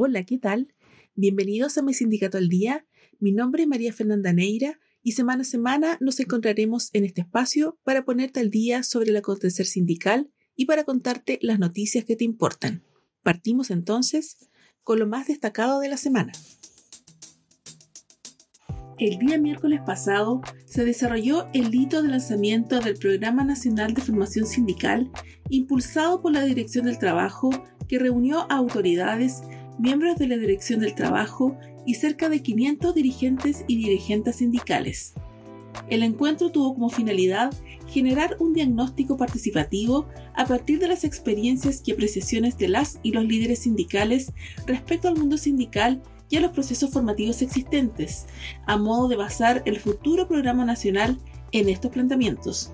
Hola, ¿qué tal? Bienvenidos a mi sindicato al día. Mi nombre es María Fernanda Neira y semana a semana nos encontraremos en este espacio para ponerte al día sobre el acontecer sindical y para contarte las noticias que te importan. Partimos entonces con lo más destacado de la semana. El día miércoles pasado se desarrolló el hito de lanzamiento del Programa Nacional de Formación Sindical impulsado por la Dirección del Trabajo que reunió a autoridades, miembros de la Dirección del Trabajo y cerca de 500 dirigentes y dirigentes sindicales. El encuentro tuvo como finalidad generar un diagnóstico participativo a partir de las experiencias y apreciaciones de las y los líderes sindicales respecto al mundo sindical y a los procesos formativos existentes, a modo de basar el futuro programa nacional en estos planteamientos.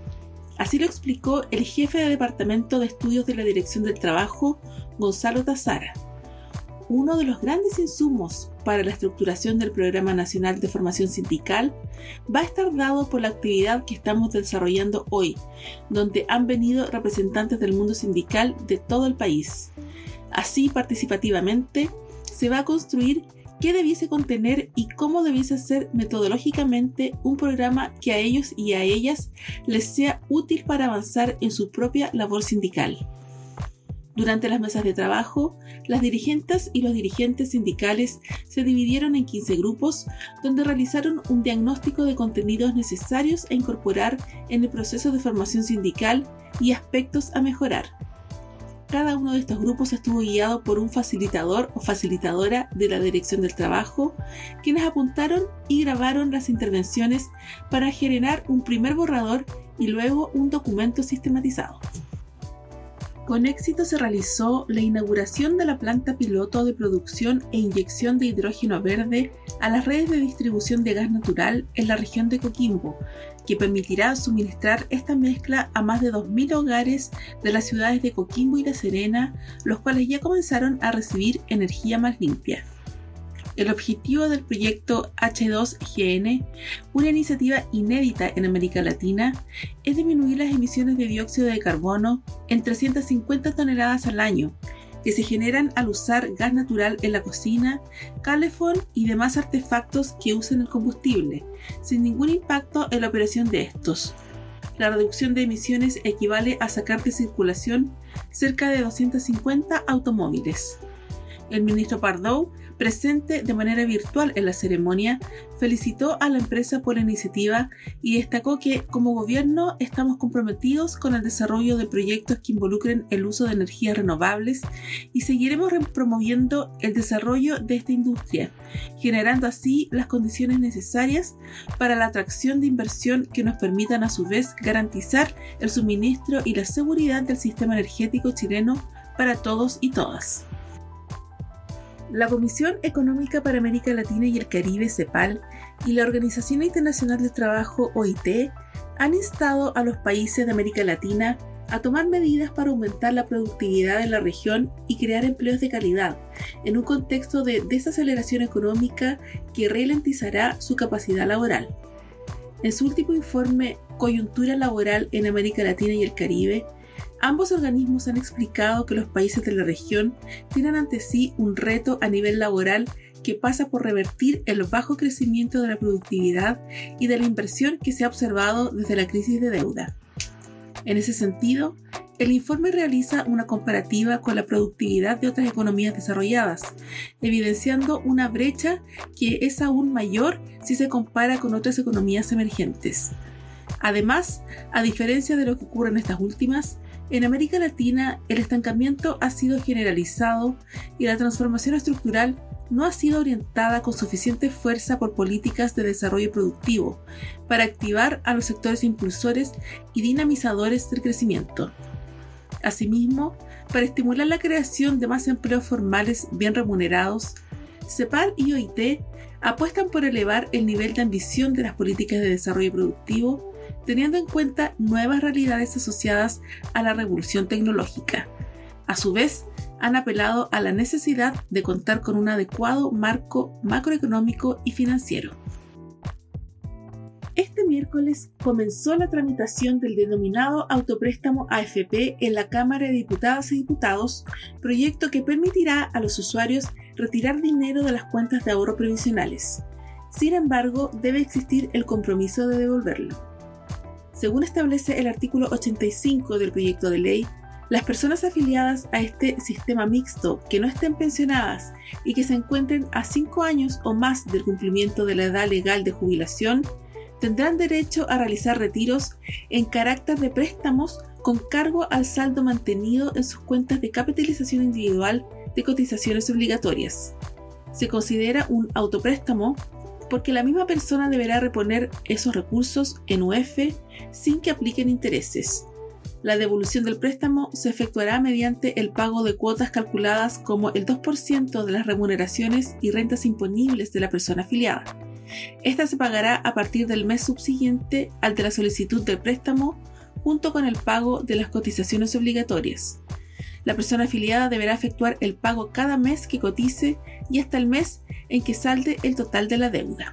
Así lo explicó el jefe de Departamento de Estudios de la Dirección del Trabajo, Gonzalo Tazara. Uno de los grandes insumos para la estructuración del Programa Nacional de Formación Sindical va a estar dado por la actividad que estamos desarrollando hoy, donde han venido representantes del mundo sindical de todo el país. Así, participativamente, se va a construir qué debiese contener y cómo debiese ser metodológicamente un programa que a ellos y a ellas les sea útil para avanzar en su propia labor sindical. Durante las mesas de trabajo, las dirigentes y los dirigentes sindicales se dividieron en 15 grupos donde realizaron un diagnóstico de contenidos necesarios a incorporar en el proceso de formación sindical y aspectos a mejorar cada uno de estos grupos estuvo guiado por un facilitador o facilitadora de la Dirección del Trabajo, quienes apuntaron y grabaron las intervenciones para generar un primer borrador y luego un documento sistematizado. Con éxito se realizó la inauguración de la planta piloto de producción e inyección de hidrógeno verde a las redes de distribución de gas natural en la región de Coquimbo, que permitirá suministrar esta mezcla a más de 2.000 hogares de las ciudades de Coquimbo y La Serena, los cuales ya comenzaron a recibir energía más limpia. El objetivo del proyecto H2GN, una iniciativa inédita en América Latina, es disminuir las emisiones de dióxido de carbono en 350 toneladas al año, que se generan al usar gas natural en la cocina, calefón y demás artefactos que usen el combustible, sin ningún impacto en la operación de estos. La reducción de emisiones equivale a sacar de circulación cerca de 250 automóviles. El ministro Pardo presente de manera virtual en la ceremonia, felicitó a la empresa por la iniciativa y destacó que como gobierno estamos comprometidos con el desarrollo de proyectos que involucren el uso de energías renovables y seguiremos promoviendo el desarrollo de esta industria, generando así las condiciones necesarias para la atracción de inversión que nos permitan a su vez garantizar el suministro y la seguridad del sistema energético chileno para todos y todas. La Comisión Económica para América Latina y el Caribe, CEPAL, y la Organización Internacional del Trabajo, OIT, han instado a los países de América Latina a tomar medidas para aumentar la productividad en la región y crear empleos de calidad, en un contexto de desaceleración económica que ralentizará su capacidad laboral. En su último informe Coyuntura Laboral en América Latina y el Caribe, Ambos organismos han explicado que los países de la región tienen ante sí un reto a nivel laboral que pasa por revertir el bajo crecimiento de la productividad y de la inversión que se ha observado desde la crisis de deuda. En ese sentido, el informe realiza una comparativa con la productividad de otras economías desarrolladas, evidenciando una brecha que es aún mayor si se compara con otras economías emergentes. Además, a diferencia de lo que ocurre en estas últimas, en América Latina el estancamiento ha sido generalizado y la transformación estructural no ha sido orientada con suficiente fuerza por políticas de desarrollo productivo para activar a los sectores impulsores y dinamizadores del crecimiento. Asimismo, para estimular la creación de más empleos formales bien remunerados, CEPAL y OIT apuestan por elevar el nivel de ambición de las políticas de desarrollo productivo teniendo en cuenta nuevas realidades asociadas a la revolución tecnológica. A su vez, han apelado a la necesidad de contar con un adecuado marco macroeconómico y financiero. Este miércoles comenzó la tramitación del denominado autopréstamo AFP en la Cámara de Diputadas y Diputados, proyecto que permitirá a los usuarios retirar dinero de las cuentas de ahorro previsionales. Sin embargo, debe existir el compromiso de devolverlo. Según establece el artículo 85 del proyecto de ley, las personas afiliadas a este sistema mixto que no estén pensionadas y que se encuentren a 5 años o más del cumplimiento de la edad legal de jubilación tendrán derecho a realizar retiros en carácter de préstamos con cargo al saldo mantenido en sus cuentas de capitalización individual de cotizaciones obligatorias. Se considera un autopréstamo porque la misma persona deberá reponer esos recursos en UF sin que apliquen intereses. La devolución del préstamo se efectuará mediante el pago de cuotas calculadas como el 2% de las remuneraciones y rentas imponibles de la persona afiliada. Esta se pagará a partir del mes subsiguiente al de la solicitud del préstamo junto con el pago de las cotizaciones obligatorias. La persona afiliada deberá efectuar el pago cada mes que cotice y hasta el mes en que salde el total de la deuda.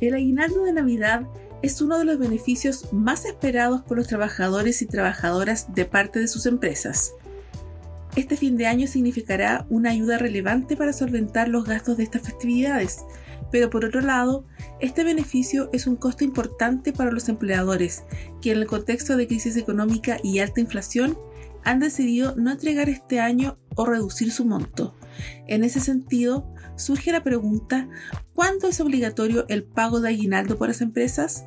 El aguinaldo de Navidad es uno de los beneficios más esperados por los trabajadores y trabajadoras de parte de sus empresas. Este fin de año significará una ayuda relevante para solventar los gastos de estas festividades, pero por otro lado, este beneficio es un costo importante para los empleadores, que en el contexto de crisis económica y alta inflación han decidido no entregar este año o reducir su monto. En ese sentido, surge la pregunta, ¿cuándo es obligatorio el pago de aguinaldo por las empresas?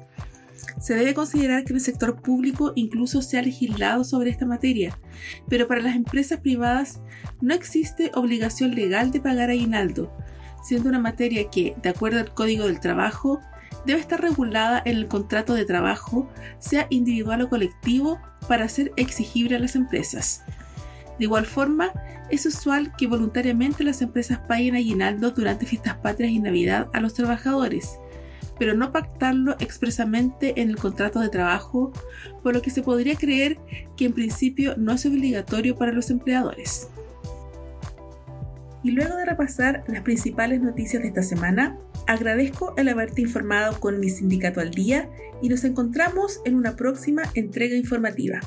Se debe considerar que en el sector público incluso se ha legislado sobre esta materia, pero para las empresas privadas no existe obligación legal de pagar aguinaldo, siendo una materia que, de acuerdo al Código del Trabajo, debe estar regulada en el contrato de trabajo, sea individual o colectivo, para ser exigible a las empresas. De igual forma, es usual que voluntariamente las empresas paguen aguinaldo durante fiestas patrias y Navidad a los trabajadores, pero no pactarlo expresamente en el contrato de trabajo, por lo que se podría creer que en principio no es obligatorio para los empleadores. Y luego de repasar las principales noticias de esta semana, agradezco el haberte informado con mi sindicato al día y nos encontramos en una próxima entrega informativa.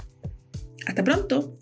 Hasta pronto.